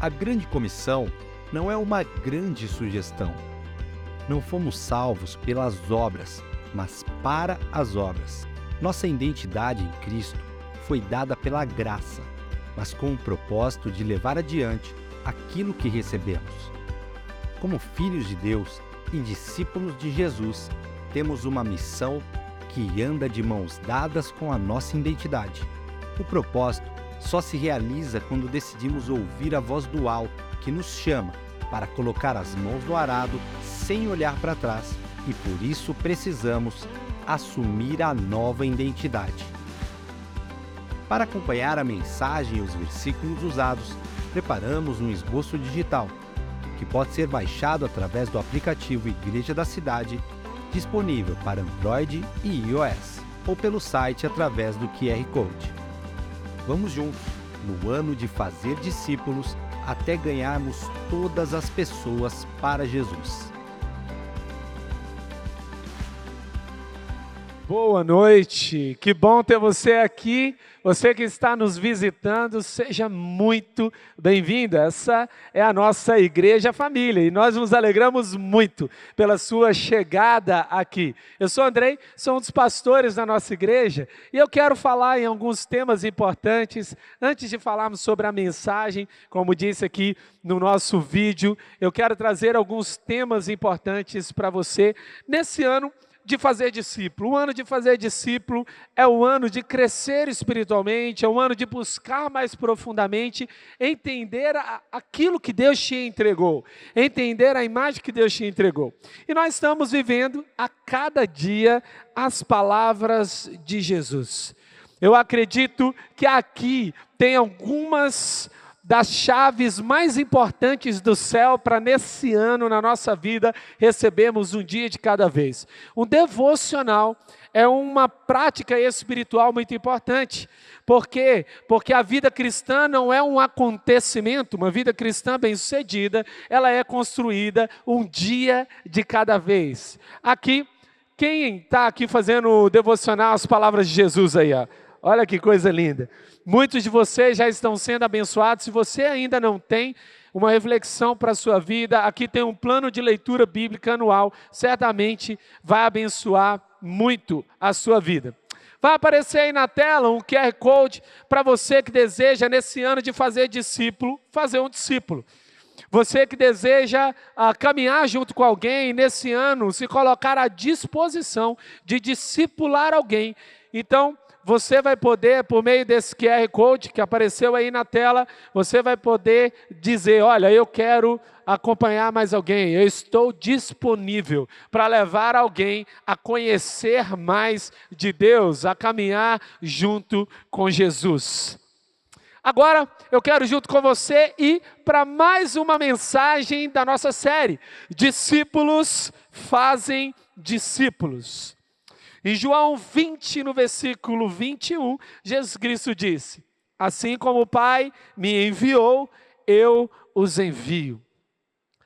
A grande comissão não é uma grande sugestão. Não fomos salvos pelas obras, mas para as obras. Nossa identidade em Cristo foi dada pela graça, mas com o propósito de levar adiante aquilo que recebemos. Como filhos de Deus e discípulos de Jesus, temos uma missão que anda de mãos dadas com a nossa identidade. O propósito só se realiza quando decidimos ouvir a voz do alto que nos chama para colocar as mãos no arado sem olhar para trás e por isso precisamos assumir a nova identidade. Para acompanhar a mensagem e os versículos usados, preparamos um esboço digital que pode ser baixado através do aplicativo Igreja da Cidade, disponível para Android e iOS, ou pelo site através do QR Code. Vamos juntos, no ano de fazer discípulos, até ganharmos todas as pessoas para Jesus. Boa noite, que bom ter você aqui. Você que está nos visitando, seja muito bem-vindo. Essa é a nossa igreja família e nós nos alegramos muito pela sua chegada aqui. Eu sou Andrei, sou um dos pastores da nossa igreja e eu quero falar em alguns temas importantes. Antes de falarmos sobre a mensagem, como disse aqui no nosso vídeo, eu quero trazer alguns temas importantes para você nesse ano de fazer discípulo. O ano de fazer discípulo é o ano de crescer espiritualmente, é o ano de buscar mais profundamente, entender a, aquilo que Deus te entregou, entender a imagem que Deus te entregou. E nós estamos vivendo a cada dia as palavras de Jesus. Eu acredito que aqui tem algumas das chaves mais importantes do céu para nesse ano, na nossa vida, recebemos um dia de cada vez. Um devocional é uma prática espiritual muito importante. Por quê? Porque a vida cristã não é um acontecimento, uma vida cristã bem-sucedida, ela é construída um dia de cada vez. Aqui, quem está aqui fazendo devocional as palavras de Jesus aí? Ó? Olha que coisa linda. Muitos de vocês já estão sendo abençoados. Se você ainda não tem uma reflexão para a sua vida, aqui tem um plano de leitura bíblica anual. Certamente vai abençoar muito a sua vida. Vai aparecer aí na tela um QR Code para você que deseja, nesse ano de fazer discípulo, fazer um discípulo. Você que deseja ah, caminhar junto com alguém, nesse ano, se colocar à disposição de discipular alguém. Então, você vai poder, por meio desse QR Code que apareceu aí na tela, você vai poder dizer: olha, eu quero acompanhar mais alguém, eu estou disponível para levar alguém a conhecer mais de Deus, a caminhar junto com Jesus. Agora, eu quero junto com você ir para mais uma mensagem da nossa série: Discípulos fazem discípulos. Em João 20, no versículo 21, Jesus Cristo disse: Assim como o Pai me enviou, eu os envio.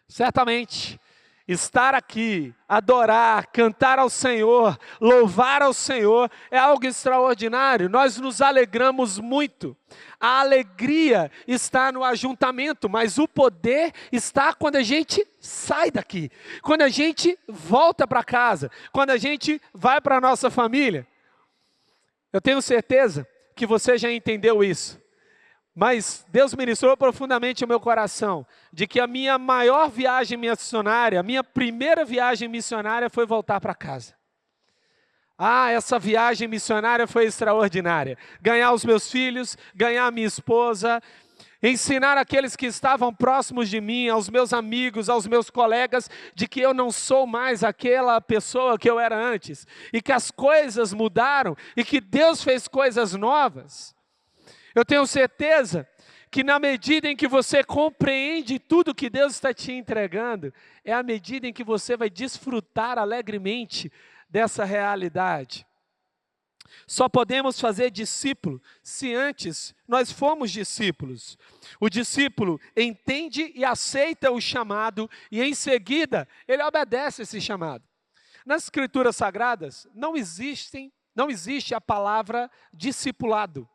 Certamente, estar aqui, adorar, cantar ao Senhor, louvar ao Senhor é algo extraordinário. Nós nos alegramos muito. A alegria está no ajuntamento, mas o poder está quando a gente sai daqui, quando a gente volta para casa, quando a gente vai para a nossa família. Eu tenho certeza que você já entendeu isso. Mas Deus ministrou profundamente o meu coração de que a minha maior viagem missionária, a minha primeira viagem missionária foi voltar para casa. Ah, essa viagem missionária foi extraordinária. Ganhar os meus filhos, ganhar minha esposa, ensinar aqueles que estavam próximos de mim, aos meus amigos, aos meus colegas, de que eu não sou mais aquela pessoa que eu era antes, e que as coisas mudaram, e que Deus fez coisas novas. Eu tenho certeza que na medida em que você compreende tudo que Deus está te entregando, é a medida em que você vai desfrutar alegremente dessa realidade. Só podemos fazer discípulo se antes nós fomos discípulos. O discípulo entende e aceita o chamado e em seguida ele obedece esse chamado. Nas escrituras sagradas não existem, não existe a palavra discipulado.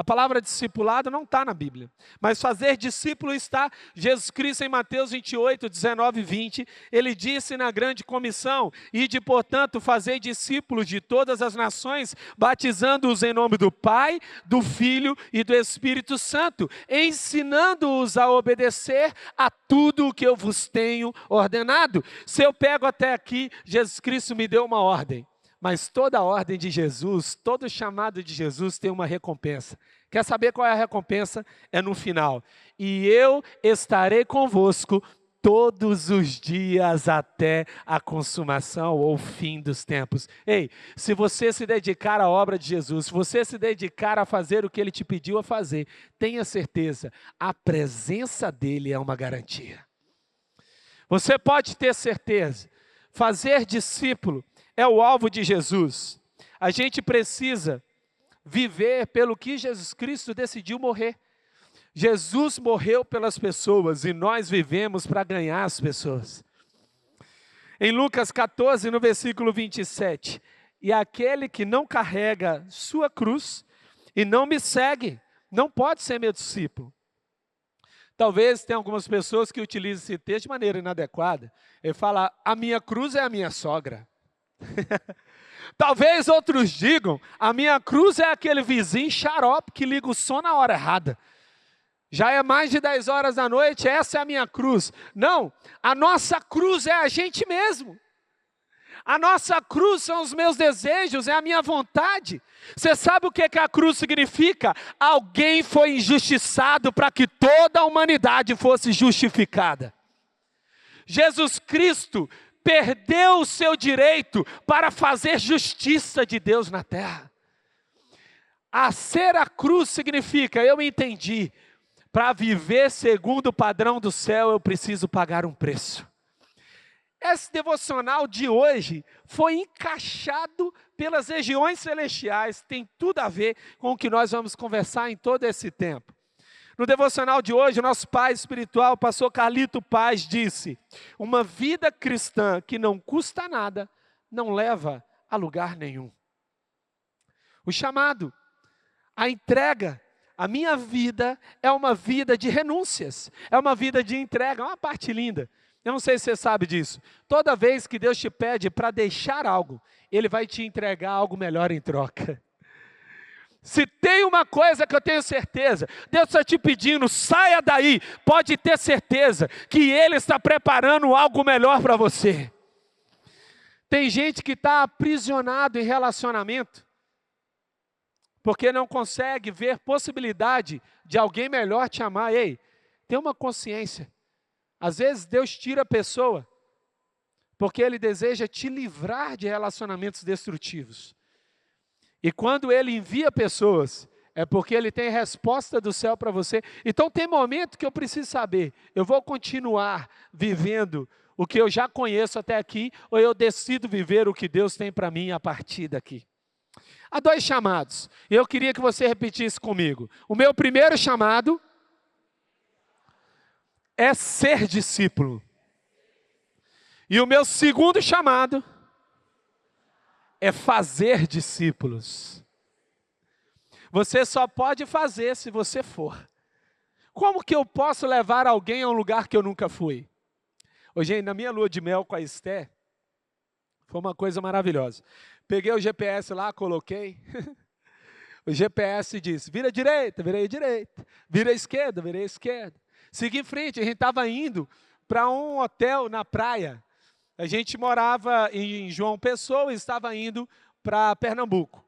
A palavra discipulado não está na Bíblia, mas fazer discípulo está. Jesus Cristo, em Mateus 28, 19 e 20, ele disse na grande comissão: E de, portanto, fazer discípulos de todas as nações, batizando-os em nome do Pai, do Filho e do Espírito Santo, ensinando-os a obedecer a tudo o que eu vos tenho ordenado. Se eu pego até aqui, Jesus Cristo me deu uma ordem. Mas toda a ordem de Jesus, todo chamado de Jesus tem uma recompensa. Quer saber qual é a recompensa? É no final. E eu estarei convosco todos os dias até a consumação ou fim dos tempos. Ei, se você se dedicar à obra de Jesus, se você se dedicar a fazer o que ele te pediu a fazer, tenha certeza, a presença dele é uma garantia. Você pode ter certeza, fazer discípulo é o alvo de Jesus. A gente precisa viver pelo que Jesus Cristo decidiu morrer. Jesus morreu pelas pessoas e nós vivemos para ganhar as pessoas. Em Lucas 14, no versículo 27, e aquele que não carrega sua cruz e não me segue, não pode ser meu discípulo. Talvez tenha algumas pessoas que utilizem esse texto de maneira inadequada. Ele fala: a minha cruz é a minha sogra. Talvez outros digam: a minha cruz é aquele vizinho xarope que liga o som na hora errada. Já é mais de 10 horas da noite, essa é a minha cruz. Não, a nossa cruz é a gente mesmo. A nossa cruz são os meus desejos, é a minha vontade. Você sabe o que, que a cruz significa? Alguém foi injustiçado para que toda a humanidade fosse justificada. Jesus Cristo perdeu o seu direito para fazer justiça de Deus na terra. A ser a cruz significa, eu entendi, para viver segundo o padrão do céu eu preciso pagar um preço. Esse devocional de hoje foi encaixado pelas regiões celestiais, tem tudo a ver com o que nós vamos conversar em todo esse tempo. No devocional de hoje, o nosso pai espiritual, pastor Carlito Paz, disse: Uma vida cristã que não custa nada, não leva a lugar nenhum. O chamado, a entrega, a minha vida é uma vida de renúncias, é uma vida de entrega, é uma parte linda. Eu não sei se você sabe disso. Toda vez que Deus te pede para deixar algo, Ele vai te entregar algo melhor em troca. Se tem uma coisa que eu tenho certeza, Deus está te pedindo, saia daí, pode ter certeza que Ele está preparando algo melhor para você. Tem gente que está aprisionado em relacionamento, porque não consegue ver possibilidade de alguém melhor te amar. Ei, tem uma consciência. Às vezes Deus tira a pessoa, porque Ele deseja te livrar de relacionamentos destrutivos. E quando ele envia pessoas, é porque ele tem resposta do céu para você. Então tem momento que eu preciso saber, eu vou continuar vivendo o que eu já conheço até aqui, ou eu decido viver o que Deus tem para mim a partir daqui. Há dois chamados, e eu queria que você repetisse comigo. O meu primeiro chamado é ser discípulo. E o meu segundo chamado é fazer discípulos. Você só pode fazer se você for. Como que eu posso levar alguém a um lugar que eu nunca fui? Hoje, na minha lua de mel com a Esté, foi uma coisa maravilhosa. Peguei o GPS lá, coloquei. o GPS disse: vira direita, virei direita. Vira esquerda, virei esquerda. Segui em frente, a gente estava indo para um hotel na praia. A gente morava em João Pessoa e estava indo para Pernambuco.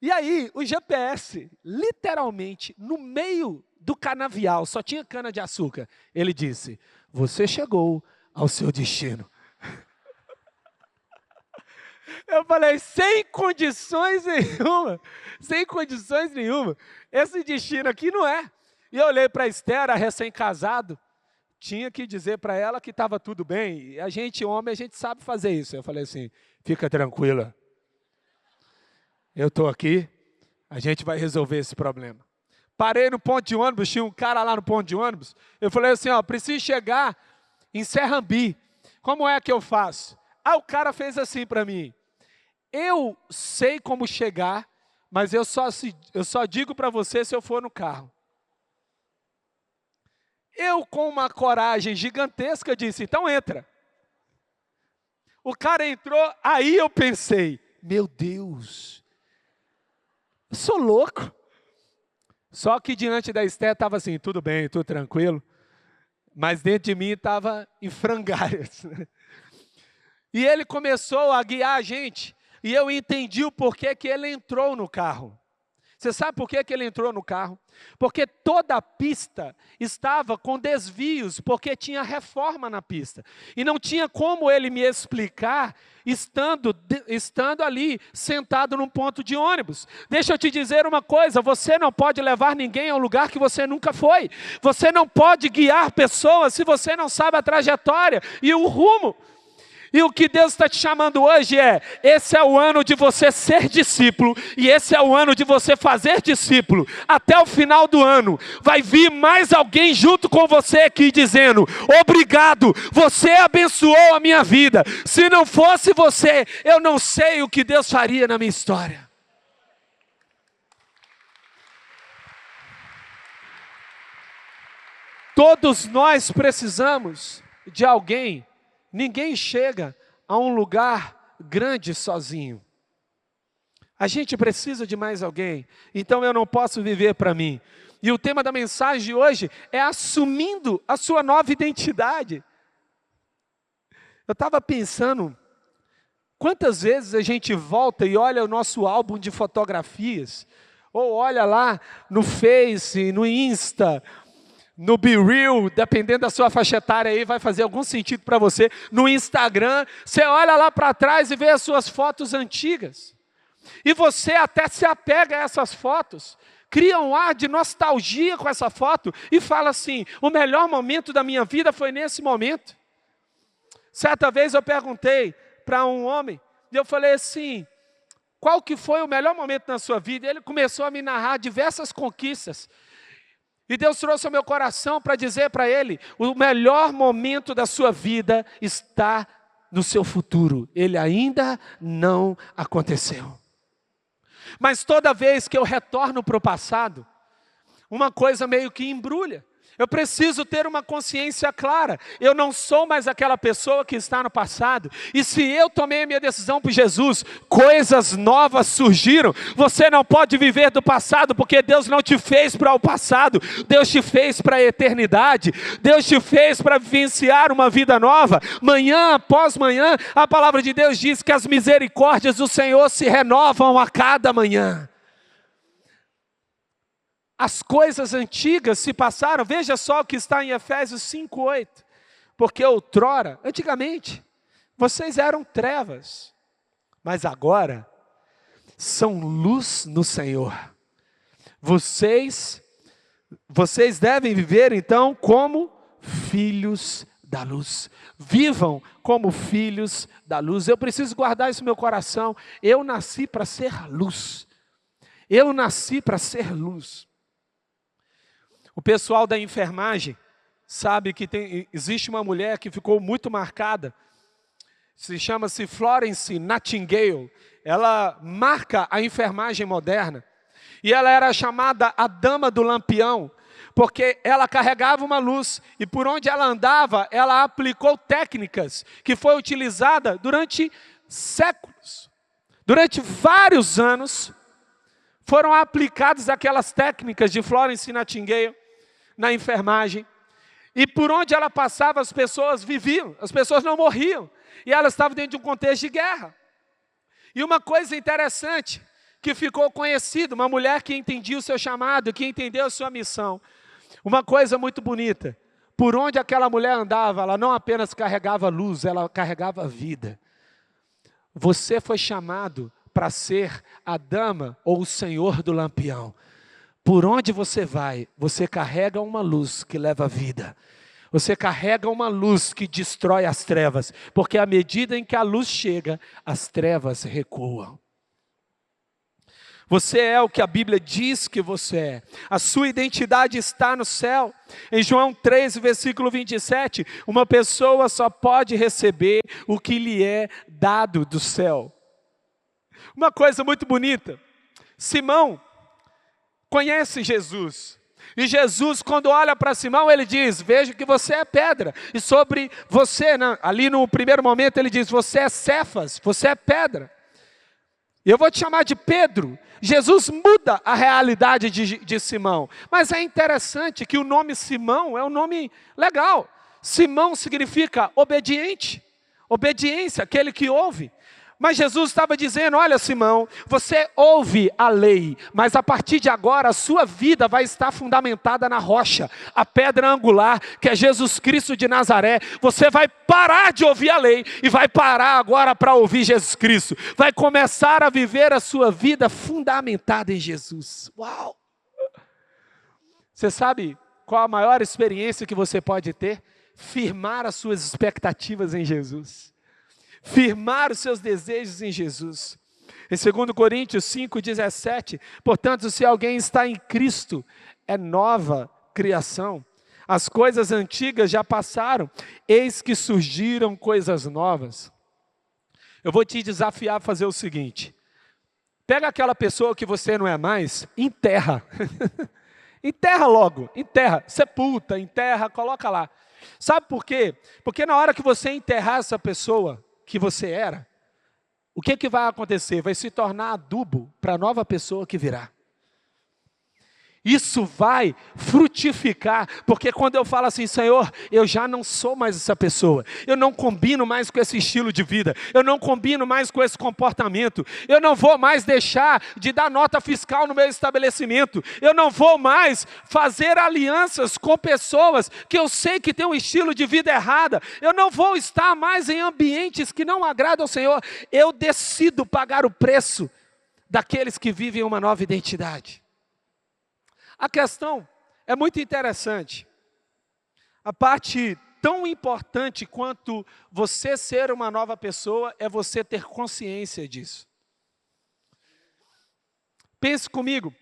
E aí, o GPS, literalmente, no meio do canavial, só tinha cana de açúcar. Ele disse: Você chegou ao seu destino. Eu falei, sem condições nenhuma, sem condições nenhuma. Esse destino aqui não é. E eu olhei para a Esther, recém-casado, tinha que dizer para ela que estava tudo bem. E a gente, homem, a gente sabe fazer isso. Eu falei assim: fica tranquila. Eu estou aqui, a gente vai resolver esse problema. Parei no ponto de ônibus, tinha um cara lá no ponto de ônibus. Eu falei assim: ó, preciso chegar em Serrambi. Como é que eu faço? Ah, o cara fez assim para mim. Eu sei como chegar, mas eu só, eu só digo para você se eu for no carro. Eu, com uma coragem gigantesca, disse: então entra. O cara entrou, aí eu pensei: meu Deus, eu sou louco. Só que diante da Esté estava assim: tudo bem, tudo tranquilo. Mas dentro de mim estava em frangalhos. E ele começou a guiar a gente. E eu entendi o porquê que ele entrou no carro. Você sabe por que, que ele entrou no carro? Porque toda a pista estava com desvios, porque tinha reforma na pista. E não tinha como ele me explicar estando, estando ali, sentado num ponto de ônibus. Deixa eu te dizer uma coisa: você não pode levar ninguém a um lugar que você nunca foi. Você não pode guiar pessoas se você não sabe a trajetória e o rumo. E o que Deus está te chamando hoje é: esse é o ano de você ser discípulo, e esse é o ano de você fazer discípulo. Até o final do ano, vai vir mais alguém junto com você aqui dizendo: Obrigado, você abençoou a minha vida. Se não fosse você, eu não sei o que Deus faria na minha história. Todos nós precisamos de alguém Ninguém chega a um lugar grande sozinho. A gente precisa de mais alguém, então eu não posso viver para mim. E o tema da mensagem de hoje é assumindo a sua nova identidade. Eu estava pensando, quantas vezes a gente volta e olha o nosso álbum de fotografias, ou olha lá no Face, no Insta, no Be Real, dependendo da sua faixa etária aí, vai fazer algum sentido para você. No Instagram, você olha lá para trás e vê as suas fotos antigas. E você até se apega a essas fotos, cria um ar de nostalgia com essa foto e fala assim: o melhor momento da minha vida foi nesse momento. Certa vez eu perguntei para um homem, e eu falei assim: qual que foi o melhor momento na sua vida? Ele começou a me narrar diversas conquistas e Deus trouxe ao meu coração para dizer para ele: o melhor momento da sua vida está no seu futuro, ele ainda não aconteceu. Mas toda vez que eu retorno para o passado, uma coisa meio que embrulha. Eu preciso ter uma consciência clara. Eu não sou mais aquela pessoa que está no passado. E se eu tomei a minha decisão por Jesus, coisas novas surgiram. Você não pode viver do passado, porque Deus não te fez para o passado. Deus te fez para a eternidade. Deus te fez para vivenciar uma vida nova. Manhã após manhã, a palavra de Deus diz que as misericórdias do Senhor se renovam a cada manhã. As coisas antigas se passaram, veja só o que está em Efésios 5,8. Porque outrora, antigamente, vocês eram trevas, mas agora são luz no Senhor. Vocês, vocês devem viver então como filhos da luz. Vivam como filhos da luz. Eu preciso guardar isso no meu coração. Eu nasci para ser luz. Eu nasci para ser luz. O pessoal da enfermagem sabe que tem, existe uma mulher que ficou muito marcada, se chama-se Florence Nightingale. Ela marca a enfermagem moderna. E ela era chamada a dama do lampião, porque ela carregava uma luz e por onde ela andava, ela aplicou técnicas que foi utilizada durante séculos. Durante vários anos foram aplicadas aquelas técnicas de Florence Nightingale na enfermagem. E por onde ela passava, as pessoas viviam, as pessoas não morriam. E ela estava dentro de um contexto de guerra. E uma coisa interessante que ficou conhecida, uma mulher que entendia o seu chamado, que entendeu a sua missão. Uma coisa muito bonita. Por onde aquela mulher andava, ela não apenas carregava luz, ela carregava vida. Você foi chamado para ser a dama ou o senhor do lampião. Por onde você vai, você carrega uma luz que leva a vida. Você carrega uma luz que destrói as trevas, porque à medida em que a luz chega, as trevas recuam. Você é o que a Bíblia diz que você é. A sua identidade está no céu. Em João 3, versículo 27, uma pessoa só pode receber o que lhe é dado do céu. Uma coisa muito bonita Simão conhece Jesus. E Jesus, quando olha para Simão, ele diz: Vejo que você é pedra. E sobre você, né, ali no primeiro momento, ele diz: Você é Cefas, você é pedra. Eu vou te chamar de Pedro. Jesus muda a realidade de, de Simão. Mas é interessante que o nome Simão é um nome legal. Simão significa obediente, obediência, aquele que ouve. Mas Jesus estava dizendo: Olha, Simão, você ouve a lei, mas a partir de agora a sua vida vai estar fundamentada na rocha, a pedra angular, que é Jesus Cristo de Nazaré. Você vai parar de ouvir a lei e vai parar agora para ouvir Jesus Cristo. Vai começar a viver a sua vida fundamentada em Jesus. Uau! Você sabe qual a maior experiência que você pode ter? Firmar as suas expectativas em Jesus firmar os seus desejos em Jesus. Em 2 Coríntios 5,17, portanto, se alguém está em Cristo, é nova criação. As coisas antigas já passaram, eis que surgiram coisas novas. Eu vou te desafiar a fazer o seguinte: pega aquela pessoa que você não é mais, enterra. enterra logo, enterra, sepulta, enterra, coloca lá. Sabe por quê? Porque na hora que você enterrar essa pessoa, que você era, o que, que vai acontecer? Vai se tornar adubo para a nova pessoa que virá. Isso vai frutificar, porque quando eu falo assim, Senhor, eu já não sou mais essa pessoa, eu não combino mais com esse estilo de vida, eu não combino mais com esse comportamento, eu não vou mais deixar de dar nota fiscal no meu estabelecimento, eu não vou mais fazer alianças com pessoas que eu sei que têm um estilo de vida errada, eu não vou estar mais em ambientes que não agradam ao Senhor, eu decido pagar o preço daqueles que vivem uma nova identidade. A questão é muito interessante. A parte tão importante quanto você ser uma nova pessoa é você ter consciência disso. Pense comigo,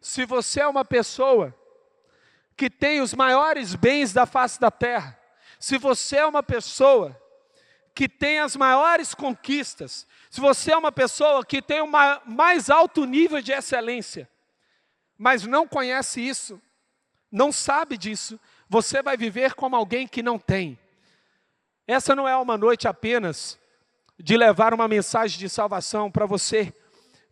se você é uma pessoa que tem os maiores bens da face da terra, se você é uma pessoa que tem as maiores conquistas, se você é uma pessoa que tem o mais alto nível de excelência, mas não conhece isso, não sabe disso, você vai viver como alguém que não tem. Essa não é uma noite apenas de levar uma mensagem de salvação para você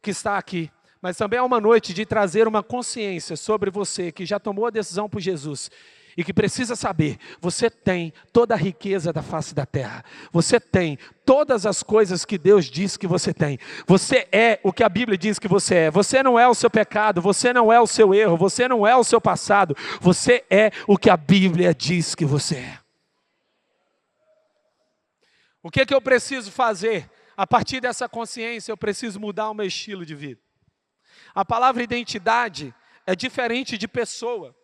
que está aqui, mas também é uma noite de trazer uma consciência sobre você que já tomou a decisão por Jesus e que precisa saber: você tem toda a riqueza da face da terra, você tem todas as coisas que Deus diz que você tem, você é o que a Bíblia diz que você é, você não é o seu pecado, você não é o seu erro, você não é o seu passado, você é o que a Bíblia diz que você é. O que, é que eu preciso fazer? A partir dessa consciência, eu preciso mudar o meu estilo de vida. A palavra identidade é diferente de pessoa.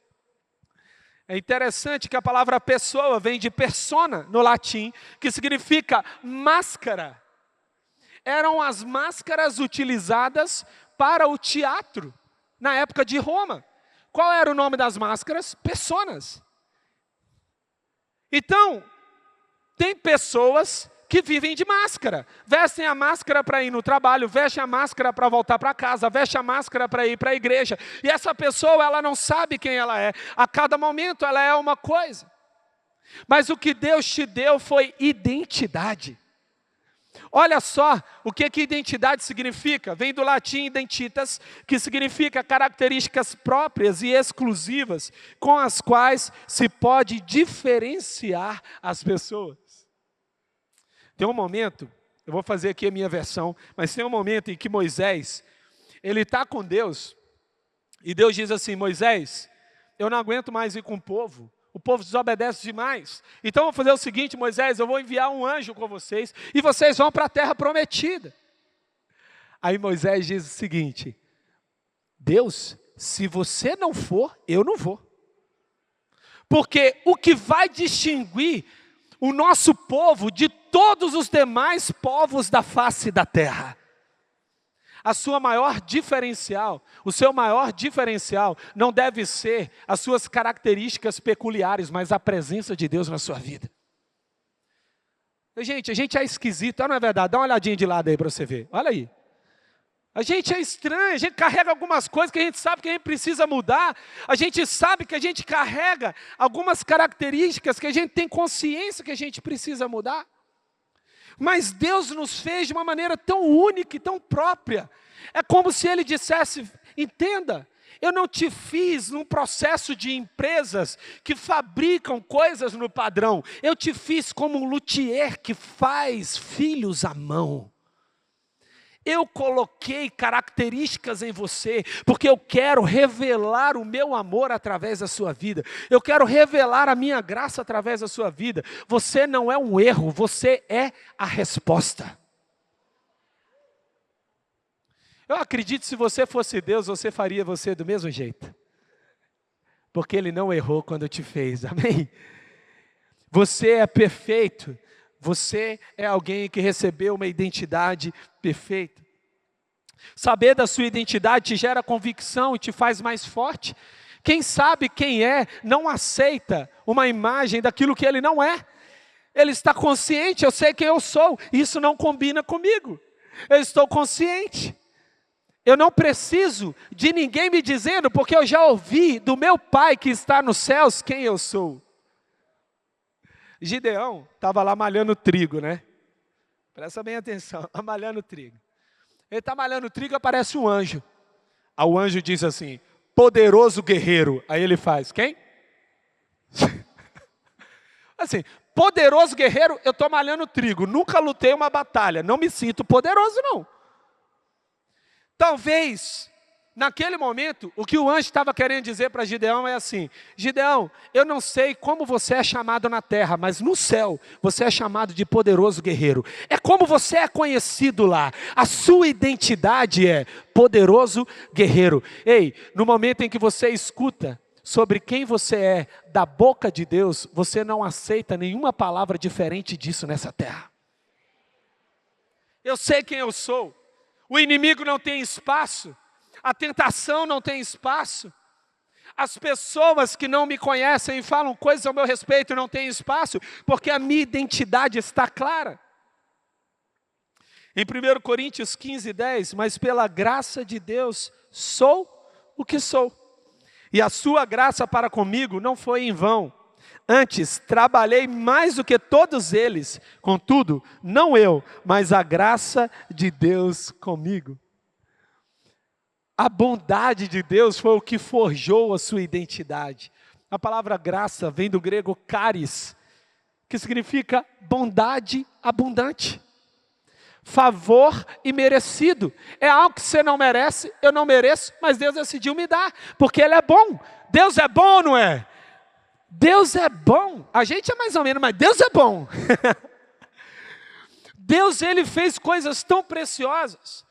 É interessante que a palavra pessoa vem de persona no latim, que significa máscara. Eram as máscaras utilizadas para o teatro na época de Roma. Qual era o nome das máscaras? Personas. Então, tem pessoas que vivem de máscara. Vestem a máscara para ir no trabalho, vestem a máscara para voltar para casa, vestem a máscara para ir para a igreja. E essa pessoa, ela não sabe quem ela é. A cada momento ela é uma coisa. Mas o que Deus te deu foi identidade. Olha só o que, que identidade significa. Vem do latim identitas, que significa características próprias e exclusivas com as quais se pode diferenciar as pessoas. Tem um momento, eu vou fazer aqui a minha versão, mas tem um momento em que Moisés, ele está com Deus, e Deus diz assim: Moisés, eu não aguento mais ir com o povo, o povo desobedece demais. Então vou fazer o seguinte, Moisés, eu vou enviar um anjo com vocês, e vocês vão para a terra prometida. Aí Moisés diz o seguinte: Deus, se você não for, eu não vou. Porque o que vai distinguir o nosso povo de todos os demais povos da face da terra. A sua maior diferencial, o seu maior diferencial não deve ser as suas características peculiares, mas a presença de Deus na sua vida. Gente, a gente é esquisito, não é verdade? Dá uma olhadinha de lado aí para você ver. Olha aí. A gente é estranho, a gente carrega algumas coisas que a gente sabe que a gente precisa mudar, a gente sabe que a gente carrega algumas características que a gente tem consciência que a gente precisa mudar. Mas Deus nos fez de uma maneira tão única e tão própria. É como se Ele dissesse: entenda, eu não te fiz num processo de empresas que fabricam coisas no padrão. Eu te fiz como um luthier que faz filhos à mão. Eu coloquei características em você, porque eu quero revelar o meu amor através da sua vida. Eu quero revelar a minha graça através da sua vida. Você não é um erro, você é a resposta. Eu acredito se você fosse Deus, você faria você do mesmo jeito. Porque Ele não errou quando te fez, amém? Você é perfeito você é alguém que recebeu uma identidade perfeita. Saber da sua identidade te gera convicção e te faz mais forte. Quem sabe quem é não aceita uma imagem daquilo que ele não é. Ele está consciente, eu sei quem eu sou, isso não combina comigo. Eu estou consciente. Eu não preciso de ninguém me dizendo, porque eu já ouvi do meu Pai que está nos céus quem eu sou. Gideão estava lá malhando trigo, né? Presta bem atenção, tá malhando trigo. Ele está malhando trigo, aparece um anjo. Aí o anjo diz assim: poderoso guerreiro. Aí ele faz, quem? assim, poderoso guerreiro, eu estou malhando trigo, nunca lutei uma batalha, não me sinto poderoso, não. Talvez Naquele momento, o que o anjo estava querendo dizer para Gideão é assim: Gideão, eu não sei como você é chamado na terra, mas no céu você é chamado de poderoso guerreiro. É como você é conhecido lá. A sua identidade é poderoso guerreiro. Ei, no momento em que você escuta sobre quem você é da boca de Deus, você não aceita nenhuma palavra diferente disso nessa terra. Eu sei quem eu sou. O inimigo não tem espaço a tentação não tem espaço. As pessoas que não me conhecem e falam coisas ao meu respeito não têm espaço, porque a minha identidade está clara. Em 1 Coríntios 15, 10, mas pela graça de Deus sou o que sou. E a sua graça para comigo não foi em vão. Antes, trabalhei mais do que todos eles. Contudo, não eu, mas a graça de Deus comigo. A bondade de Deus foi o que forjou a sua identidade. A palavra graça vem do grego caris, que significa bondade abundante. Favor e merecido. É algo que você não merece, eu não mereço, mas Deus decidiu me dar, porque Ele é bom. Deus é bom não é? Deus é bom. A gente é mais ou menos, mas Deus é bom. Deus, Ele fez coisas tão preciosas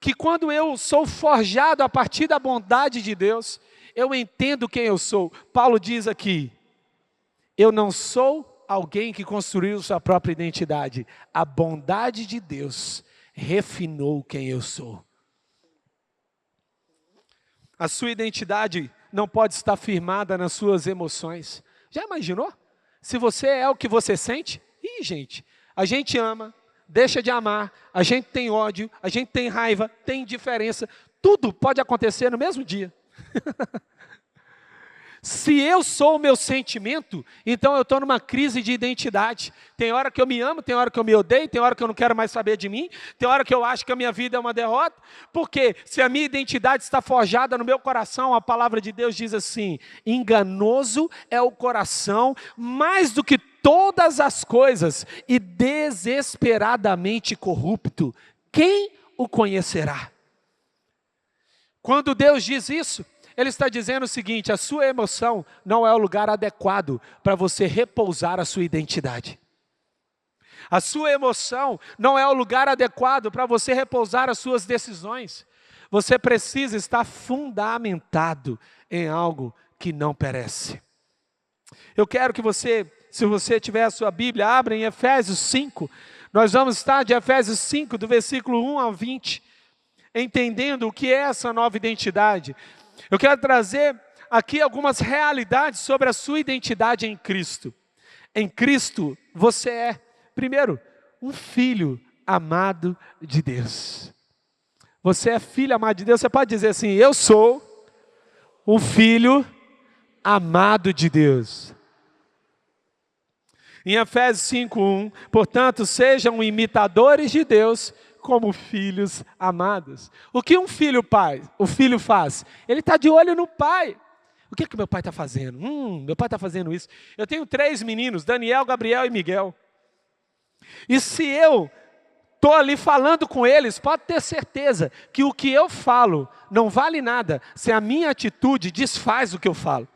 que quando eu sou forjado a partir da bondade de Deus, eu entendo quem eu sou. Paulo diz aqui: eu não sou alguém que construiu sua própria identidade, a bondade de Deus refinou quem eu sou. A sua identidade não pode estar firmada nas suas emoções. Já imaginou? Se você é o que você sente, ih, gente, a gente ama, deixa de amar, a gente tem ódio, a gente tem raiva, tem indiferença, tudo pode acontecer no mesmo dia. Se eu sou o meu sentimento, então eu estou numa crise de identidade. Tem hora que eu me amo, tem hora que eu me odeio, tem hora que eu não quero mais saber de mim, tem hora que eu acho que a minha vida é uma derrota. Porque se a minha identidade está forjada no meu coração, a palavra de Deus diz assim: enganoso é o coração mais do que todas as coisas e desesperadamente corrupto. Quem o conhecerá? Quando Deus diz isso, Ele está dizendo o seguinte: a sua emoção não é o lugar adequado para você repousar a sua identidade. A sua emoção não é o lugar adequado para você repousar as suas decisões. Você precisa estar fundamentado em algo que não perece. Eu quero que você se você tiver a sua Bíblia, abra em Efésios 5. Nós vamos estar de Efésios 5, do versículo 1 ao 20, entendendo o que é essa nova identidade. Eu quero trazer aqui algumas realidades sobre a sua identidade em Cristo. Em Cristo, você é, primeiro, um filho amado de Deus. você é filho amado de Deus, você pode dizer assim: Eu sou um filho amado de Deus. Em Efésios 5:1, portanto, sejam imitadores de Deus como filhos amados. O que um filho pai, o filho faz? Ele está de olho no pai. O que é que meu pai está fazendo? Hum, meu pai está fazendo isso. Eu tenho três meninos, Daniel, Gabriel e Miguel. E se eu estou ali falando com eles, pode ter certeza que o que eu falo não vale nada se a minha atitude desfaz o que eu falo.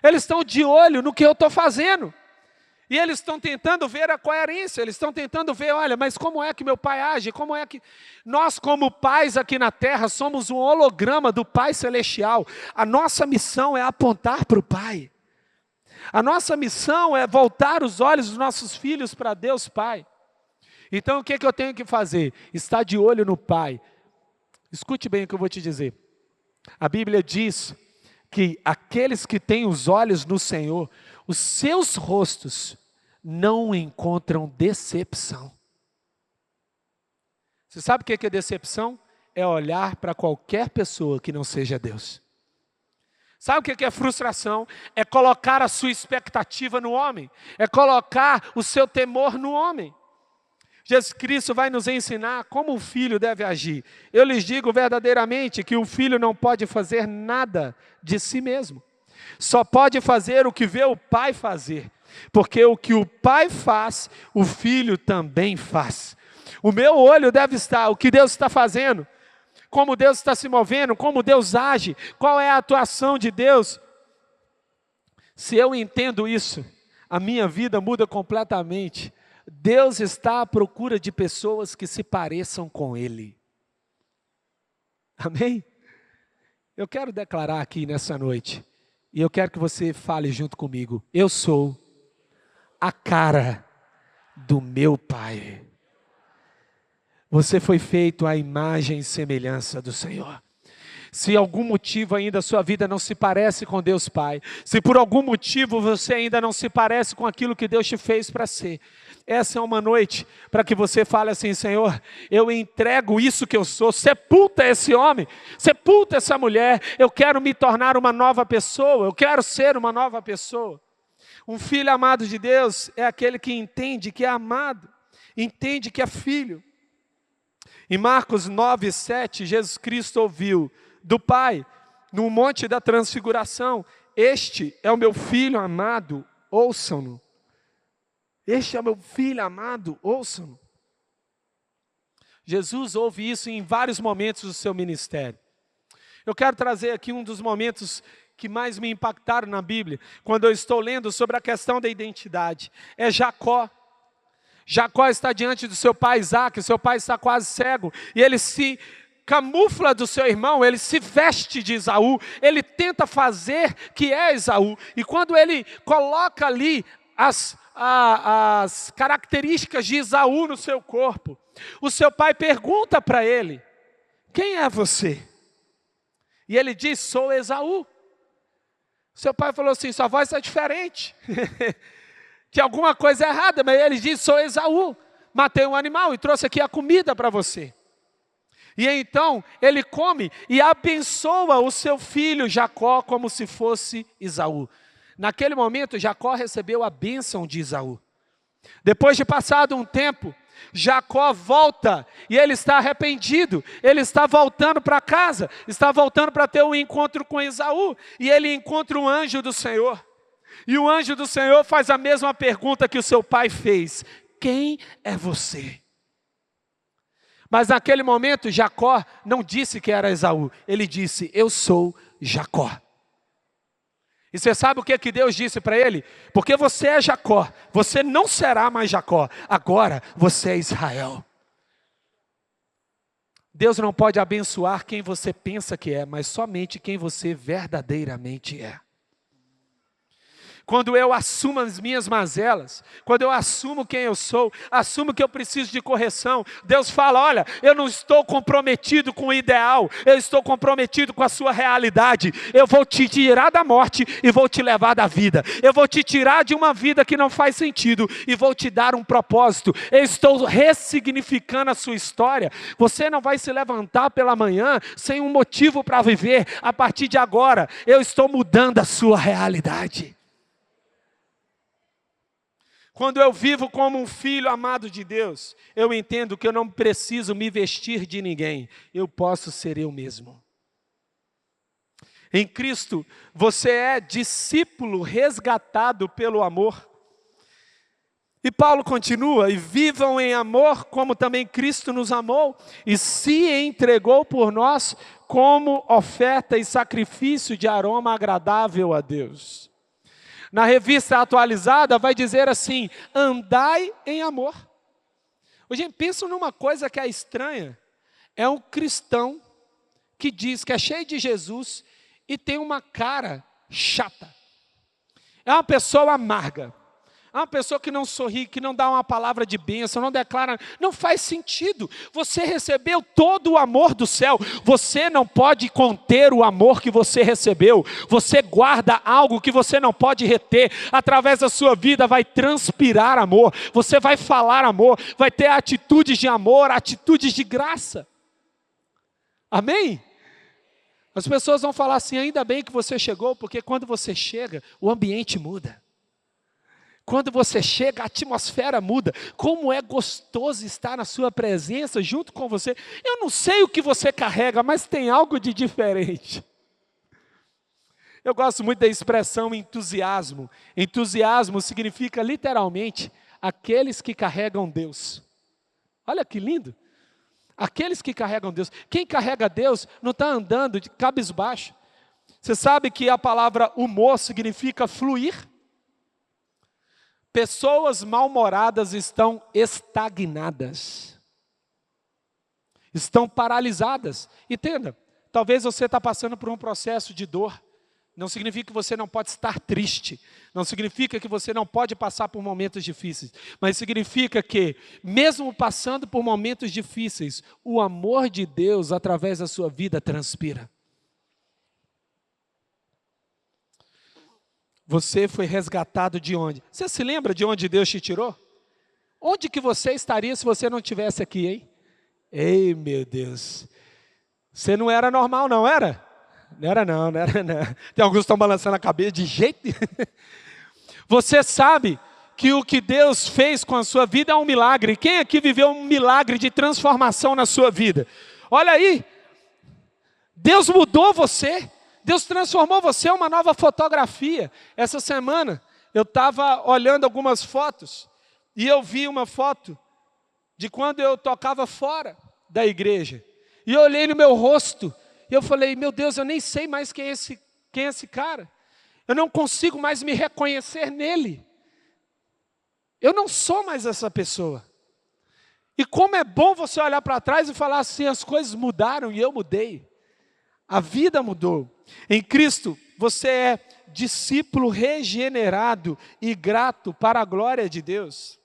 Eles estão de olho no que eu estou fazendo. E eles estão tentando ver a coerência, eles estão tentando ver, olha, mas como é que meu pai age? Como é que nós, como pais aqui na terra, somos um holograma do Pai Celestial. A nossa missão é apontar para o Pai. A nossa missão é voltar os olhos dos nossos filhos para Deus Pai. Então o que, é que eu tenho que fazer? Estar de olho no Pai. Escute bem o que eu vou te dizer. A Bíblia diz que aqueles que têm os olhos no Senhor, os seus rostos não encontram decepção. Você sabe o que é decepção? É olhar para qualquer pessoa que não seja Deus. Sabe o que é frustração? É colocar a sua expectativa no homem, é colocar o seu temor no homem. Jesus Cristo vai nos ensinar como o filho deve agir. Eu lhes digo verdadeiramente que o filho não pode fazer nada de si mesmo, só pode fazer o que vê o pai fazer, porque o que o pai faz, o filho também faz. O meu olho deve estar, o que Deus está fazendo, como Deus está se movendo, como Deus age, qual é a atuação de Deus. Se eu entendo isso, a minha vida muda completamente Deus está à procura de pessoas que se pareçam com Ele. Amém? Eu quero declarar aqui nessa noite, e eu quero que você fale junto comigo: eu sou a cara do meu Pai. Você foi feito à imagem e semelhança do Senhor se algum motivo ainda a sua vida não se parece com Deus Pai, se por algum motivo você ainda não se parece com aquilo que Deus te fez para ser, essa é uma noite para que você fale assim: Senhor, eu entrego isso que eu sou, sepulta esse homem, sepulta essa mulher, eu quero me tornar uma nova pessoa, eu quero ser uma nova pessoa. Um filho amado de Deus é aquele que entende que é amado, entende que é filho. Em Marcos 9, 7, Jesus Cristo ouviu do Pai no Monte da Transfiguração: Este é o meu filho amado, ouçam-no. Este é meu filho amado, ouçam. Jesus ouve isso em vários momentos do seu ministério. Eu quero trazer aqui um dos momentos que mais me impactaram na Bíblia, quando eu estou lendo sobre a questão da identidade. É Jacó. Jacó está diante do seu pai Isaac, seu pai está quase cego, e ele se camufla do seu irmão, ele se veste de Esaú, ele tenta fazer que é Esaú, e quando ele coloca ali as a, as características de Isaú no seu corpo. O seu pai pergunta para ele: Quem é você? E ele diz: Sou Esaú. Seu pai falou assim: Sua voz é diferente. Tinha alguma coisa errada, mas ele diz: Sou Esaú. Matei um animal e trouxe aqui a comida para você. E então ele come e abençoa o seu filho Jacó como se fosse Isaú. Naquele momento, Jacó recebeu a bênção de Isaú. Depois de passado um tempo, Jacó volta e ele está arrependido, ele está voltando para casa, está voltando para ter um encontro com Esaú, e ele encontra um anjo do Senhor. E o anjo do Senhor faz a mesma pergunta que o seu pai fez: Quem é você? Mas naquele momento, Jacó não disse que era Esaú, ele disse: Eu sou Jacó. E você sabe o que, que Deus disse para ele? Porque você é Jacó, você não será mais Jacó, agora você é Israel. Deus não pode abençoar quem você pensa que é, mas somente quem você verdadeiramente é. Quando eu assumo as minhas mazelas, quando eu assumo quem eu sou, assumo que eu preciso de correção, Deus fala: olha, eu não estou comprometido com o ideal, eu estou comprometido com a sua realidade. Eu vou te tirar da morte e vou te levar da vida. Eu vou te tirar de uma vida que não faz sentido e vou te dar um propósito. Eu estou ressignificando a sua história. Você não vai se levantar pela manhã sem um motivo para viver. A partir de agora, eu estou mudando a sua realidade. Quando eu vivo como um filho amado de Deus, eu entendo que eu não preciso me vestir de ninguém, eu posso ser eu mesmo. Em Cristo, você é discípulo resgatado pelo amor. E Paulo continua: e vivam em amor, como também Cristo nos amou e se entregou por nós como oferta e sacrifício de aroma agradável a Deus. Na revista atualizada vai dizer assim: andai em amor. Hoje pensa numa coisa que é estranha. É um cristão que diz que é cheio de Jesus e tem uma cara chata. É uma pessoa amarga. Uma pessoa que não sorri, que não dá uma palavra de bênção, não declara, não faz sentido. Você recebeu todo o amor do céu, você não pode conter o amor que você recebeu. Você guarda algo que você não pode reter. Através da sua vida vai transpirar amor, você vai falar amor, vai ter atitudes de amor, atitudes de graça. Amém? As pessoas vão falar assim: ainda bem que você chegou, porque quando você chega, o ambiente muda. Quando você chega, a atmosfera muda. Como é gostoso estar na sua presença junto com você. Eu não sei o que você carrega, mas tem algo de diferente. Eu gosto muito da expressão entusiasmo. Entusiasmo significa literalmente aqueles que carregam Deus. Olha que lindo. Aqueles que carregam Deus. Quem carrega Deus não está andando de cabisbaixo. Você sabe que a palavra humor significa fluir? Pessoas mal-humoradas estão estagnadas, estão paralisadas. Entenda, talvez você está passando por um processo de dor, não significa que você não pode estar triste, não significa que você não pode passar por momentos difíceis, mas significa que, mesmo passando por momentos difíceis, o amor de Deus através da sua vida transpira. Você foi resgatado de onde? Você se lembra de onde Deus te tirou? Onde que você estaria se você não tivesse aqui, hein? Ei, meu Deus. Você não era normal, não era? Não era não, não era não. Tem alguns que estão balançando a cabeça de jeito Você sabe que o que Deus fez com a sua vida é um milagre. Quem aqui viveu um milagre de transformação na sua vida? Olha aí. Deus mudou você. Deus transformou você em uma nova fotografia. Essa semana eu estava olhando algumas fotos e eu vi uma foto de quando eu tocava fora da igreja. E eu olhei no meu rosto e eu falei, meu Deus, eu nem sei mais quem é esse, quem é esse cara. Eu não consigo mais me reconhecer nele. Eu não sou mais essa pessoa. E como é bom você olhar para trás e falar assim: as coisas mudaram e eu mudei. A vida mudou. Em Cristo, você é discípulo regenerado e grato para a glória de Deus.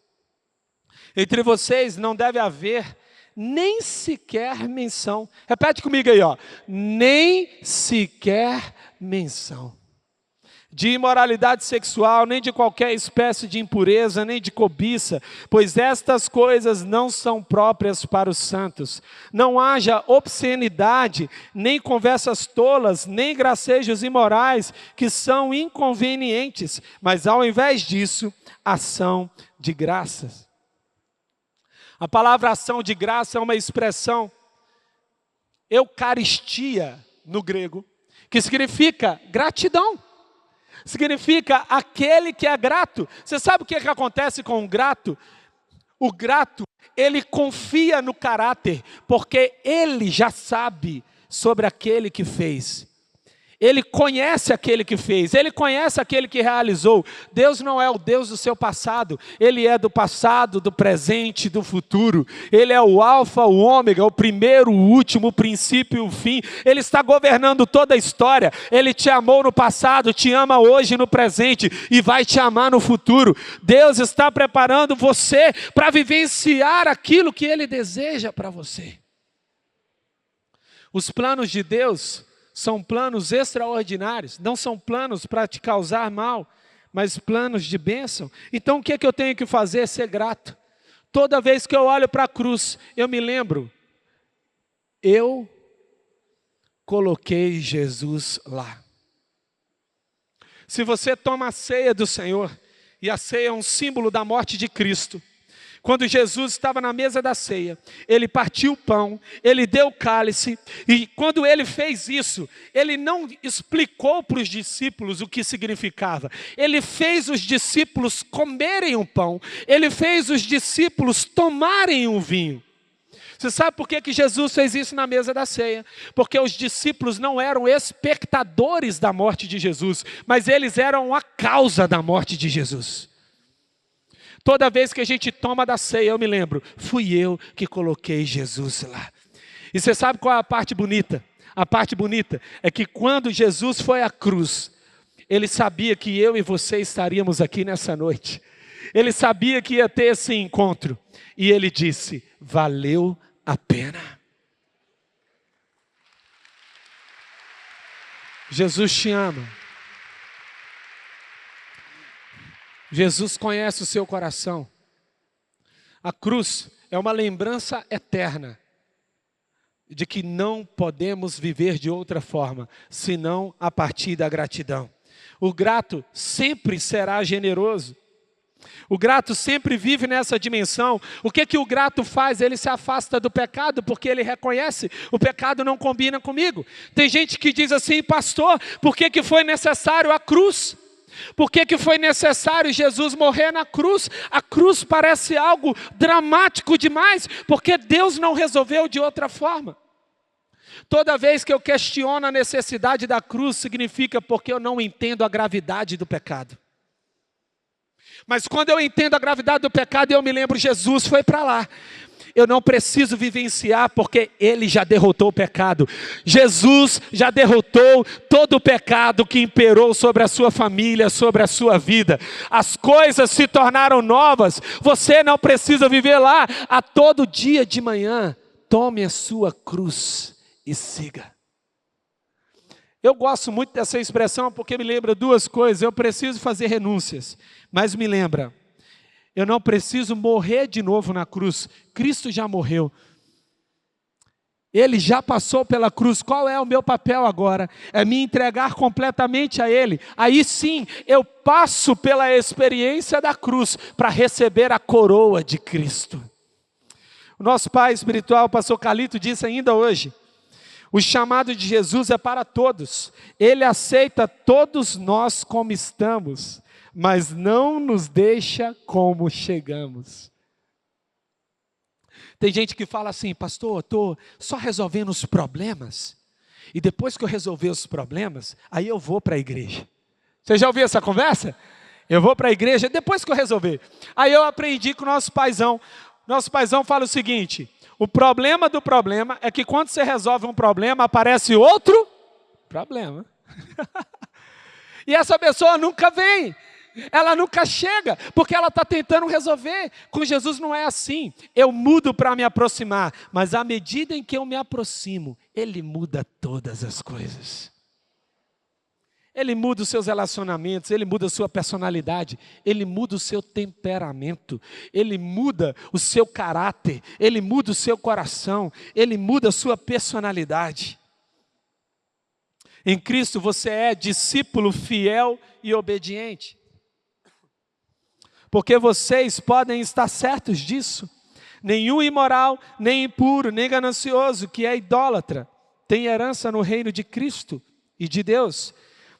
Entre vocês não deve haver nem sequer menção. Repete comigo aí, ó. Nem sequer menção. De imoralidade sexual, nem de qualquer espécie de impureza, nem de cobiça, pois estas coisas não são próprias para os santos. Não haja obscenidade, nem conversas tolas, nem gracejos imorais, que são inconvenientes, mas ao invés disso, ação de graças. A palavra ação de graça é uma expressão eucaristia no grego, que significa gratidão. Significa aquele que é grato. Você sabe o que, é que acontece com o grato? O grato, ele confia no caráter, porque ele já sabe sobre aquele que fez. Ele conhece aquele que fez, ele conhece aquele que realizou. Deus não é o Deus do seu passado, ele é do passado, do presente, do futuro. Ele é o Alfa, o Ômega, o primeiro, o último, o princípio e o fim. Ele está governando toda a história. Ele te amou no passado, te ama hoje no presente e vai te amar no futuro. Deus está preparando você para vivenciar aquilo que ele deseja para você. Os planos de Deus são planos extraordinários, não são planos para te causar mal, mas planos de bênção. Então o que, é que eu tenho que fazer? Ser grato. Toda vez que eu olho para a cruz, eu me lembro, eu coloquei Jesus lá. Se você toma a ceia do Senhor, e a ceia é um símbolo da morte de Cristo, quando Jesus estava na mesa da ceia, ele partiu o pão, ele deu o cálice, e quando ele fez isso, ele não explicou para os discípulos o que significava. Ele fez os discípulos comerem o pão, ele fez os discípulos tomarem o vinho. Você sabe por que, que Jesus fez isso na mesa da ceia? Porque os discípulos não eram espectadores da morte de Jesus, mas eles eram a causa da morte de Jesus. Toda vez que a gente toma da ceia, eu me lembro, fui eu que coloquei Jesus lá. E você sabe qual é a parte bonita? A parte bonita é que quando Jesus foi à cruz, ele sabia que eu e você estaríamos aqui nessa noite. Ele sabia que ia ter esse encontro. E ele disse: valeu a pena. Jesus te ama. Jesus conhece o seu coração. A cruz é uma lembrança eterna de que não podemos viver de outra forma, senão a partir da gratidão. O grato sempre será generoso. O grato sempre vive nessa dimensão. O que que o grato faz? Ele se afasta do pecado porque ele reconhece, o pecado não combina comigo. Tem gente que diz assim, pastor, por que que foi necessário a cruz? Por que, que foi necessário Jesus morrer na cruz? A cruz parece algo dramático demais, porque Deus não resolveu de outra forma. Toda vez que eu questiono a necessidade da cruz, significa porque eu não entendo a gravidade do pecado. Mas quando eu entendo a gravidade do pecado, eu me lembro, Jesus foi para lá eu não preciso vivenciar porque ele já derrotou o pecado. Jesus já derrotou todo o pecado que imperou sobre a sua família, sobre a sua vida. As coisas se tornaram novas. Você não precisa viver lá a todo dia de manhã. Tome a sua cruz e siga. Eu gosto muito dessa expressão porque me lembra duas coisas. Eu preciso fazer renúncias, mas me lembra eu não preciso morrer de novo na cruz. Cristo já morreu. Ele já passou pela cruz. Qual é o meu papel agora? É me entregar completamente a Ele. Aí sim, eu passo pela experiência da cruz para receber a coroa de Cristo. O nosso pai espiritual, pastor Calito, disse ainda hoje: o chamado de Jesus é para todos. Ele aceita todos nós como estamos mas não nos deixa como chegamos. Tem gente que fala assim, pastor, estou só resolvendo os problemas, e depois que eu resolver os problemas, aí eu vou para a igreja. Você já ouviu essa conversa? Eu vou para a igreja depois que eu resolver. Aí eu aprendi com o nosso paizão. Nosso paizão fala o seguinte: o problema do problema é que quando você resolve um problema, aparece outro problema. e essa pessoa nunca vem ela nunca chega, porque ela está tentando resolver. Com Jesus não é assim. Eu mudo para me aproximar, mas à medida em que eu me aproximo, Ele muda todas as coisas. Ele muda os seus relacionamentos, ele muda a sua personalidade, ele muda o seu temperamento, ele muda o seu caráter, ele muda o seu coração, ele muda a sua personalidade. Em Cristo você é discípulo fiel e obediente porque vocês podem estar certos disso. Nenhum imoral, nem impuro, nem ganancioso, que é idólatra, tem herança no reino de Cristo e de Deus.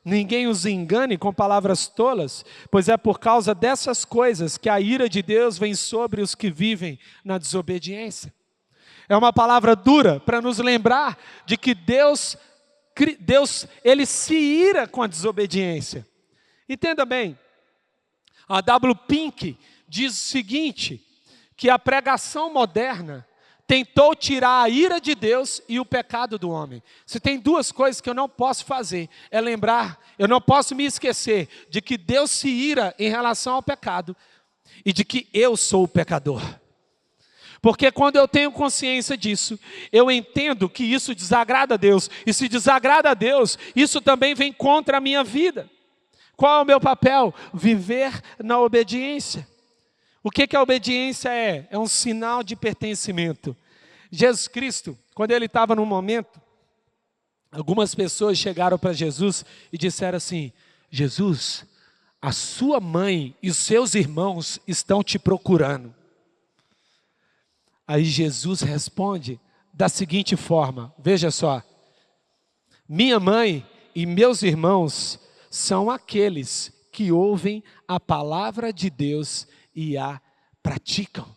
Ninguém os engane com palavras tolas, pois é por causa dessas coisas que a ira de Deus vem sobre os que vivem na desobediência. É uma palavra dura para nos lembrar de que Deus Deus, ele se ira com a desobediência. Entenda bem, a W. Pink diz o seguinte, que a pregação moderna tentou tirar a ira de Deus e o pecado do homem. Se tem duas coisas que eu não posso fazer, é lembrar, eu não posso me esquecer de que Deus se ira em relação ao pecado e de que eu sou o pecador. Porque quando eu tenho consciência disso, eu entendo que isso desagrada a Deus, e se desagrada a Deus, isso também vem contra a minha vida. Qual é o meu papel? Viver na obediência. O que, que a obediência é? É um sinal de pertencimento. Jesus Cristo, quando ele estava num momento, algumas pessoas chegaram para Jesus e disseram assim: Jesus, a sua mãe e os seus irmãos estão te procurando. Aí Jesus responde da seguinte forma: veja só, minha mãe e meus irmãos são aqueles que ouvem a palavra de Deus e a praticam.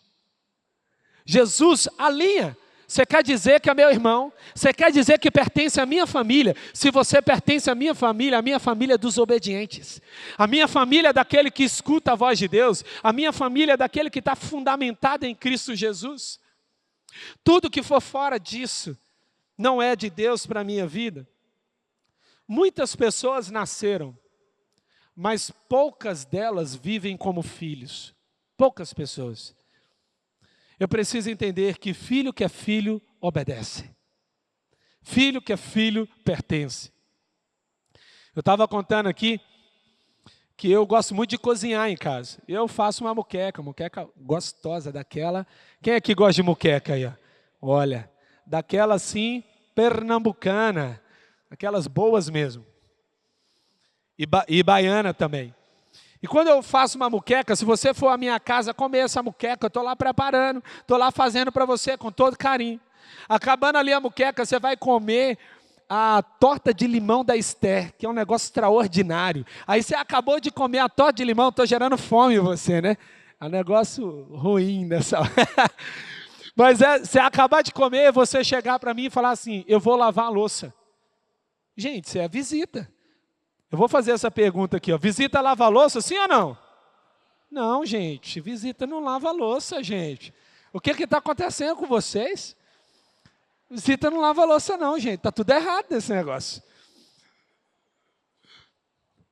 Jesus alinha. Você quer dizer que é meu irmão? Você quer dizer que pertence à minha família? Se você pertence à minha família, a minha família é dos obedientes. A minha família é daquele que escuta a voz de Deus. A minha família é daquele que está fundamentado em Cristo Jesus. Tudo que for fora disso não é de Deus para a minha vida. Muitas pessoas nasceram, mas poucas delas vivem como filhos. Poucas pessoas. Eu preciso entender que filho que é filho obedece. Filho que é filho pertence. Eu estava contando aqui que eu gosto muito de cozinhar em casa. Eu faço uma muqueca, muqueca gostosa daquela. Quem é que gosta de muqueca aí? Olha, daquela assim, pernambucana, aquelas boas mesmo. E, ba e baiana também. E quando eu faço uma muqueca, se você for à minha casa comer essa muqueca, eu estou lá preparando, estou lá fazendo para você com todo carinho. Acabando ali a muqueca, você vai comer a torta de limão da Esther, que é um negócio extraordinário. Aí você acabou de comer a torta de limão, estou gerando fome em você, né? É um negócio ruim nessa Mas é, você acabar de comer, você chegar para mim e falar assim: eu vou lavar a louça. Gente, isso é visita. Eu vou fazer essa pergunta aqui, ó. Visita lava louça, sim ou não? Não, gente, visita não lava louça, gente. O que está acontecendo com vocês? Visita não lava louça, não, gente. Está tudo errado nesse negócio.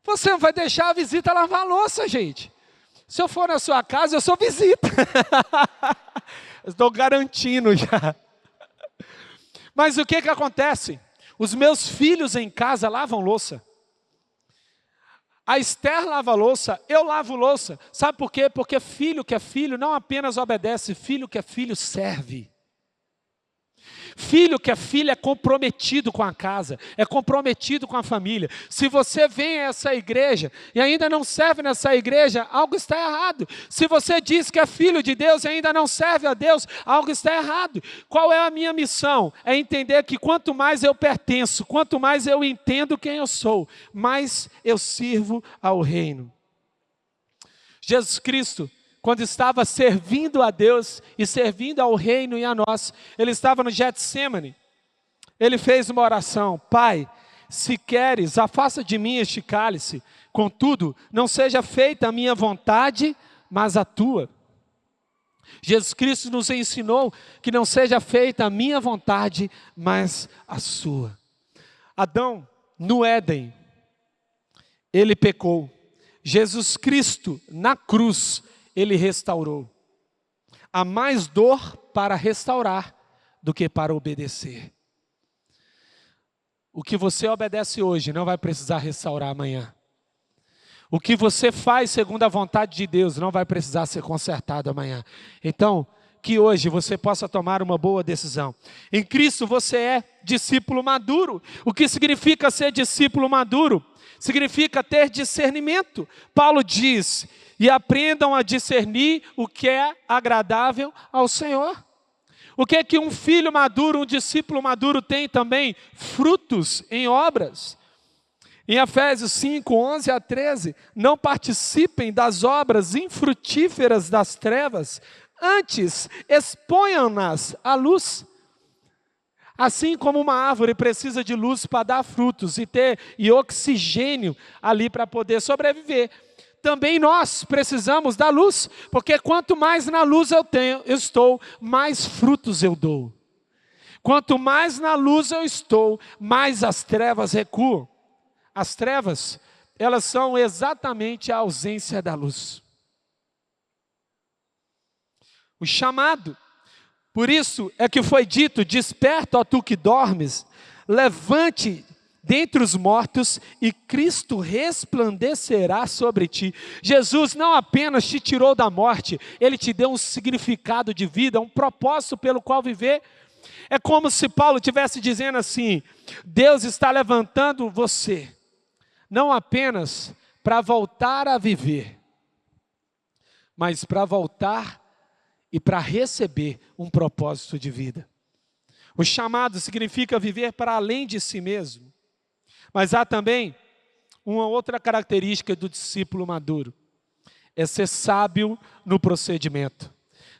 Você não vai deixar a visita lavar a louça, gente. Se eu for na sua casa, eu sou visita. Estou garantindo já. Mas o que, que acontece? Os meus filhos em casa lavam louça. A Esther lava louça, eu lavo louça. Sabe por quê? Porque filho que é filho não apenas obedece, filho que é filho serve. Filho que é filho é comprometido com a casa, é comprometido com a família. Se você vem a essa igreja e ainda não serve nessa igreja, algo está errado. Se você diz que é filho de Deus e ainda não serve a Deus, algo está errado. Qual é a minha missão? É entender que quanto mais eu pertenço, quanto mais eu entendo quem eu sou, mais eu sirvo ao reino. Jesus Cristo quando estava servindo a Deus e servindo ao reino e a nós, ele estava no Getsemane. Ele fez uma oração: Pai, se queres, afasta de mim este cálice. Contudo, não seja feita a minha vontade, mas a tua. Jesus Cristo nos ensinou que não seja feita a minha vontade, mas a sua. Adão, no Éden, ele pecou. Jesus Cristo, na cruz, ele restaurou. Há mais dor para restaurar do que para obedecer. O que você obedece hoje não vai precisar restaurar amanhã. O que você faz segundo a vontade de Deus não vai precisar ser consertado amanhã. Então, que hoje você possa tomar uma boa decisão. Em Cristo você é discípulo maduro. O que significa ser discípulo maduro? Significa ter discernimento. Paulo diz: e aprendam a discernir o que é agradável ao Senhor. O que é que um filho maduro, um discípulo maduro tem também? Frutos em obras. Em Efésios 5, 11 a 13, não participem das obras infrutíferas das trevas, antes exponham-nas à luz. Assim como uma árvore precisa de luz para dar frutos e ter e oxigênio ali para poder sobreviver, também nós precisamos da luz, porque quanto mais na luz eu tenho, eu estou, mais frutos eu dou. Quanto mais na luz eu estou, mais as trevas recuam. As trevas, elas são exatamente a ausência da luz. O chamado por isso é que foi dito: Desperta, ó tu que dormes, levante dentre os mortos e Cristo resplandecerá sobre ti. Jesus não apenas te tirou da morte, ele te deu um significado de vida, um propósito pelo qual viver. É como se Paulo estivesse dizendo assim: Deus está levantando você, não apenas para voltar a viver, mas para voltar e para receber um propósito de vida. O chamado significa viver para além de si mesmo. Mas há também uma outra característica do discípulo maduro: é ser sábio no procedimento.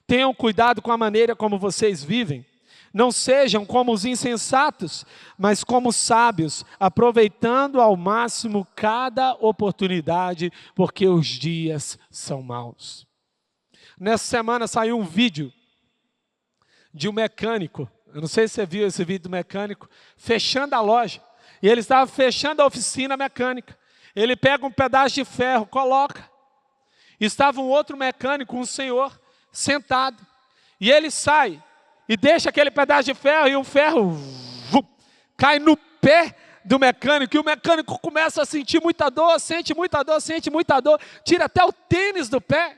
Tenham cuidado com a maneira como vocês vivem. Não sejam como os insensatos, mas como sábios, aproveitando ao máximo cada oportunidade, porque os dias são maus. Nessa semana saiu um vídeo de um mecânico. Eu não sei se você viu esse vídeo do mecânico, fechando a loja. E ele estava fechando a oficina mecânica. Ele pega um pedaço de ferro, coloca. Estava um outro mecânico, um senhor, sentado. E ele sai e deixa aquele pedaço de ferro e o ferro cai no pé do mecânico. E o mecânico começa a sentir muita dor, sente muita dor, sente muita dor, tira até o tênis do pé.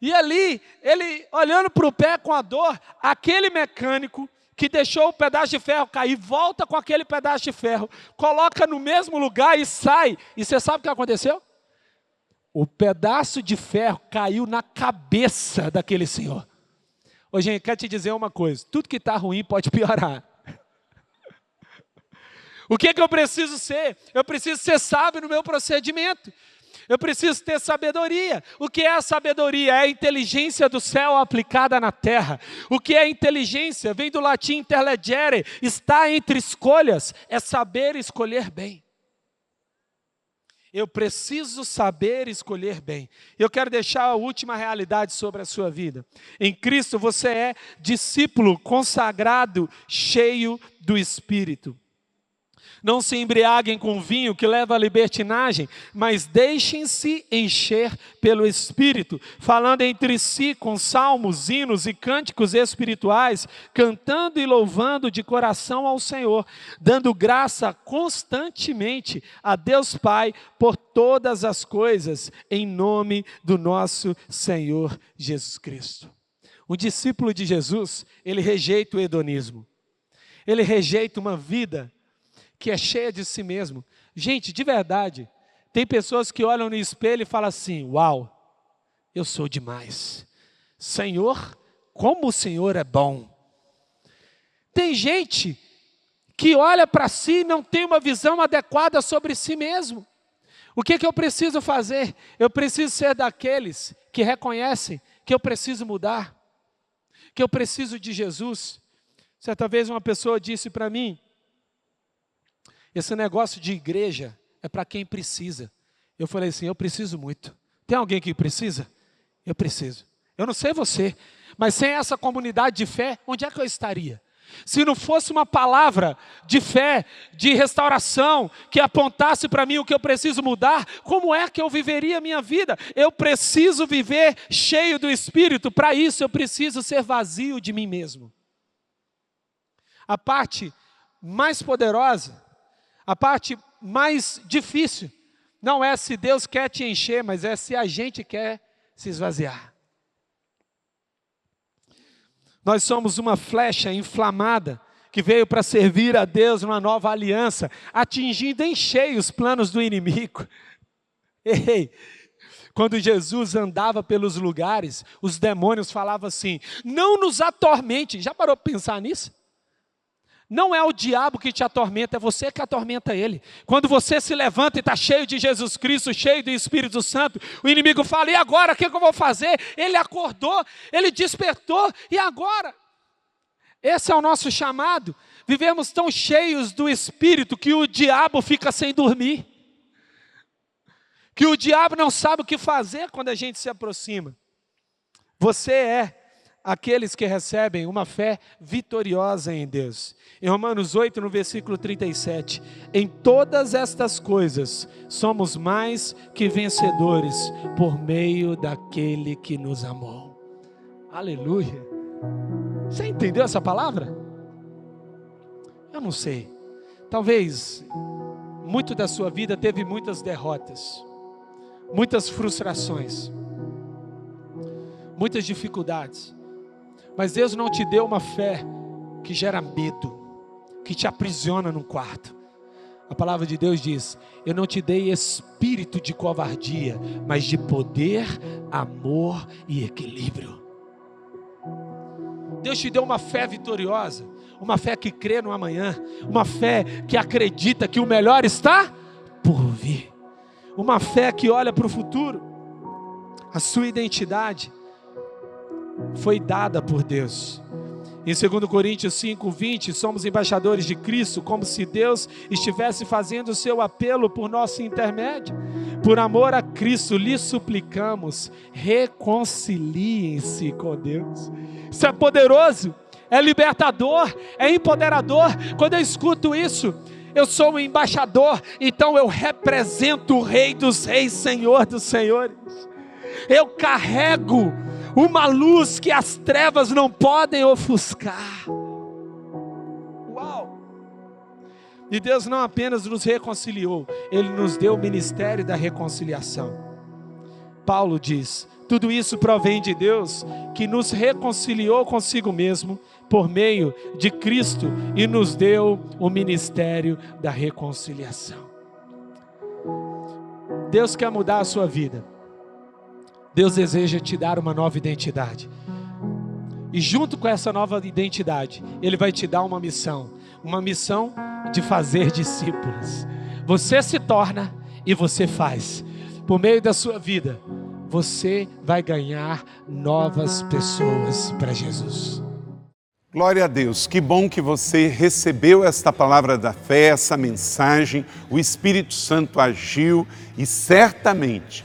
E ali, ele olhando para o pé com a dor, aquele mecânico que deixou o pedaço de ferro cair, volta com aquele pedaço de ferro, coloca no mesmo lugar e sai. E você sabe o que aconteceu? O pedaço de ferro caiu na cabeça daquele senhor. Ô, gente, quero te dizer uma coisa: tudo que está ruim pode piorar. O que, que eu preciso ser? Eu preciso ser sábio no meu procedimento. Eu preciso ter sabedoria. O que é a sabedoria? É a inteligência do céu aplicada na terra. O que é inteligência? Vem do latim interlegere, está entre escolhas, é saber escolher bem. Eu preciso saber escolher bem. Eu quero deixar a última realidade sobre a sua vida. Em Cristo você é discípulo consagrado, cheio do Espírito. Não se embriaguem com vinho que leva à libertinagem, mas deixem-se encher pelo Espírito, falando entre si com salmos, hinos e cânticos espirituais, cantando e louvando de coração ao Senhor, dando graça constantemente a Deus Pai por todas as coisas, em nome do nosso Senhor Jesus Cristo. O discípulo de Jesus, ele rejeita o hedonismo. Ele rejeita uma vida que é cheia de si mesmo. Gente, de verdade, tem pessoas que olham no espelho e falam assim: Uau, eu sou demais. Senhor, como o Senhor é bom. Tem gente que olha para si e não tem uma visão adequada sobre si mesmo. O que, que eu preciso fazer? Eu preciso ser daqueles que reconhecem que eu preciso mudar, que eu preciso de Jesus. Certa vez uma pessoa disse para mim esse negócio de igreja é para quem precisa. Eu falei assim: eu preciso muito. Tem alguém que precisa? Eu preciso. Eu não sei você, mas sem essa comunidade de fé, onde é que eu estaria? Se não fosse uma palavra de fé, de restauração, que apontasse para mim o que eu preciso mudar, como é que eu viveria a minha vida? Eu preciso viver cheio do Espírito, para isso eu preciso ser vazio de mim mesmo. A parte mais poderosa a parte mais difícil não é se Deus quer te encher, mas é se a gente quer se esvaziar. Nós somos uma flecha inflamada que veio para servir a Deus numa nova aliança, atingindo em cheio os planos do inimigo. Ei, quando Jesus andava pelos lugares, os demônios falavam assim: não nos atormente. Já parou para pensar nisso? Não é o diabo que te atormenta, é você que atormenta ele. Quando você se levanta e está cheio de Jesus Cristo, cheio do Espírito Santo, o inimigo fala: e agora? O que, é que eu vou fazer? Ele acordou, ele despertou, e agora? Esse é o nosso chamado. Vivemos tão cheios do Espírito que o diabo fica sem dormir. Que o diabo não sabe o que fazer quando a gente se aproxima. Você é aqueles que recebem uma fé vitoriosa em Deus. Em Romanos 8, no versículo 37, em todas estas coisas somos mais que vencedores por meio daquele que nos amou. Aleluia. Você entendeu essa palavra? Eu não sei. Talvez muito da sua vida teve muitas derrotas, muitas frustrações, muitas dificuldades. Mas Deus não te deu uma fé que gera medo, que te aprisiona num quarto. A palavra de Deus diz: Eu não te dei espírito de covardia, mas de poder, amor e equilíbrio. Deus te deu uma fé vitoriosa, uma fé que crê no amanhã, uma fé que acredita que o melhor está por vir, uma fé que olha para o futuro. A sua identidade foi dada por Deus. Em 2 Coríntios 5, 20, somos embaixadores de Cristo, como se Deus estivesse fazendo o seu apelo por nosso intermédio. Por amor a Cristo, lhe suplicamos, reconciliem-se com Deus. Isso é poderoso, é libertador, é empoderador. Quando eu escuto isso, eu sou um embaixador, então eu represento o Rei dos Reis, Senhor dos Senhores. Eu carrego uma luz que as trevas não podem ofuscar. Uau! E Deus não apenas nos reconciliou, Ele nos deu o ministério da reconciliação. Paulo diz: tudo isso provém de Deus, que nos reconciliou consigo mesmo por meio de Cristo e nos deu o ministério da reconciliação. Deus quer mudar a sua vida. Deus deseja te dar uma nova identidade. E junto com essa nova identidade, Ele vai te dar uma missão uma missão de fazer discípulos. Você se torna e você faz. Por meio da sua vida, você vai ganhar novas pessoas para Jesus. Glória a Deus, que bom que você recebeu esta palavra da fé, essa mensagem, o Espírito Santo agiu e certamente